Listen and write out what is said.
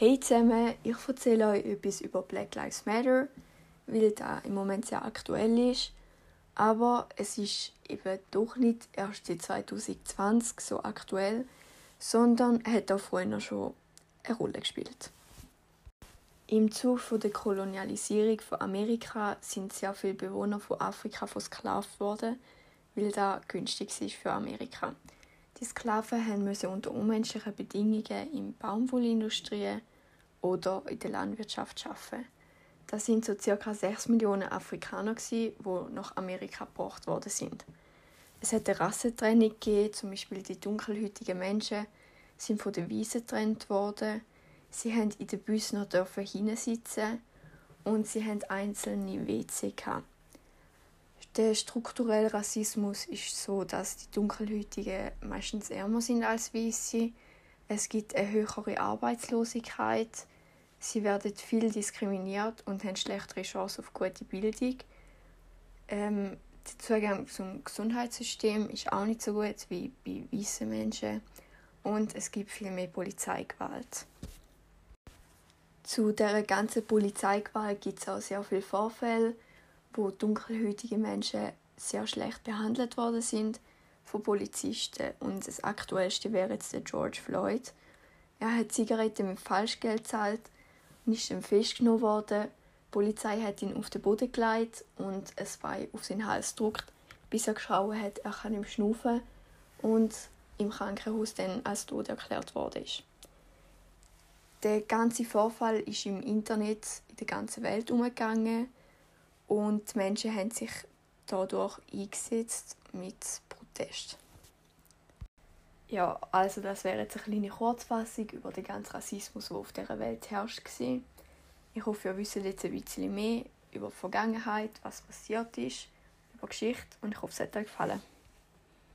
Hey zusammen, ich erzähle euch etwas über Black Lives Matter, weil das im Moment sehr aktuell ist. Aber es ist eben doch nicht erst seit 2020 so aktuell, sondern hat auch vorher schon eine Rolle gespielt. Im Zuge der Kolonialisierung von Amerika sind sehr viele Bewohner von Afrika versklavt worden, weil das günstig ist für Amerika. Die Sklaven mussten unter unmenschlichen Bedingungen in Baumwollindustrie oder in der Landwirtschaft arbeiten. Das sind so ca. 6 Millionen Afrikaner, die nach Amerika gebracht worden sind. Es hat eine Rassentrennung gegeben, zum Beispiel die dunkelhäutigen Menschen sind von den Weißen getrennt worden. Sie haben in den Bussen noch hinsitzen und sie haben einzelne WC gehabt. Der strukturelle Rassismus ist so, dass die Dunkelhäutigen meistens ärmer sind als Weiße. Es gibt eine höhere Arbeitslosigkeit. Sie werden viel diskriminiert und haben schlechtere Chancen auf gute Bildung. Ähm, der Zugang zum Gesundheitssystem ist auch nicht so gut wie bei weißen Menschen. Und es gibt viel mehr Polizeigewalt. Zu der ganzen Polizeigewalt gibt es auch sehr viele Vorfälle wo dunkelhäutige Menschen sehr schlecht behandelt worden sind von Polizisten. Und das aktuellste wäre jetzt der George Floyd. Er hat Zigaretten mit Falschgeld gezahlt und ist dann festgenommen worden. Die Polizei hat ihn auf den Boden gelegt und ein Bein auf seinen Hals gedrückt, bis er geschaut hat, er kann ihm schnaufen und im Krankenhaus dann als tot erklärt worden ist. Der ganze Vorfall ist im Internet in der ganzen Welt umgegangen und die Menschen haben sich dadurch eingesetzt mit Protest. Ja, also das wäre jetzt eine kleine Kurzfassung über den ganzen Rassismus, der auf dieser Welt herrscht. Ich hoffe, ihr wisst jetzt ein bisschen mehr über die Vergangenheit, was passiert ist, über Geschichte und ich hoffe, es hat euch gefallen.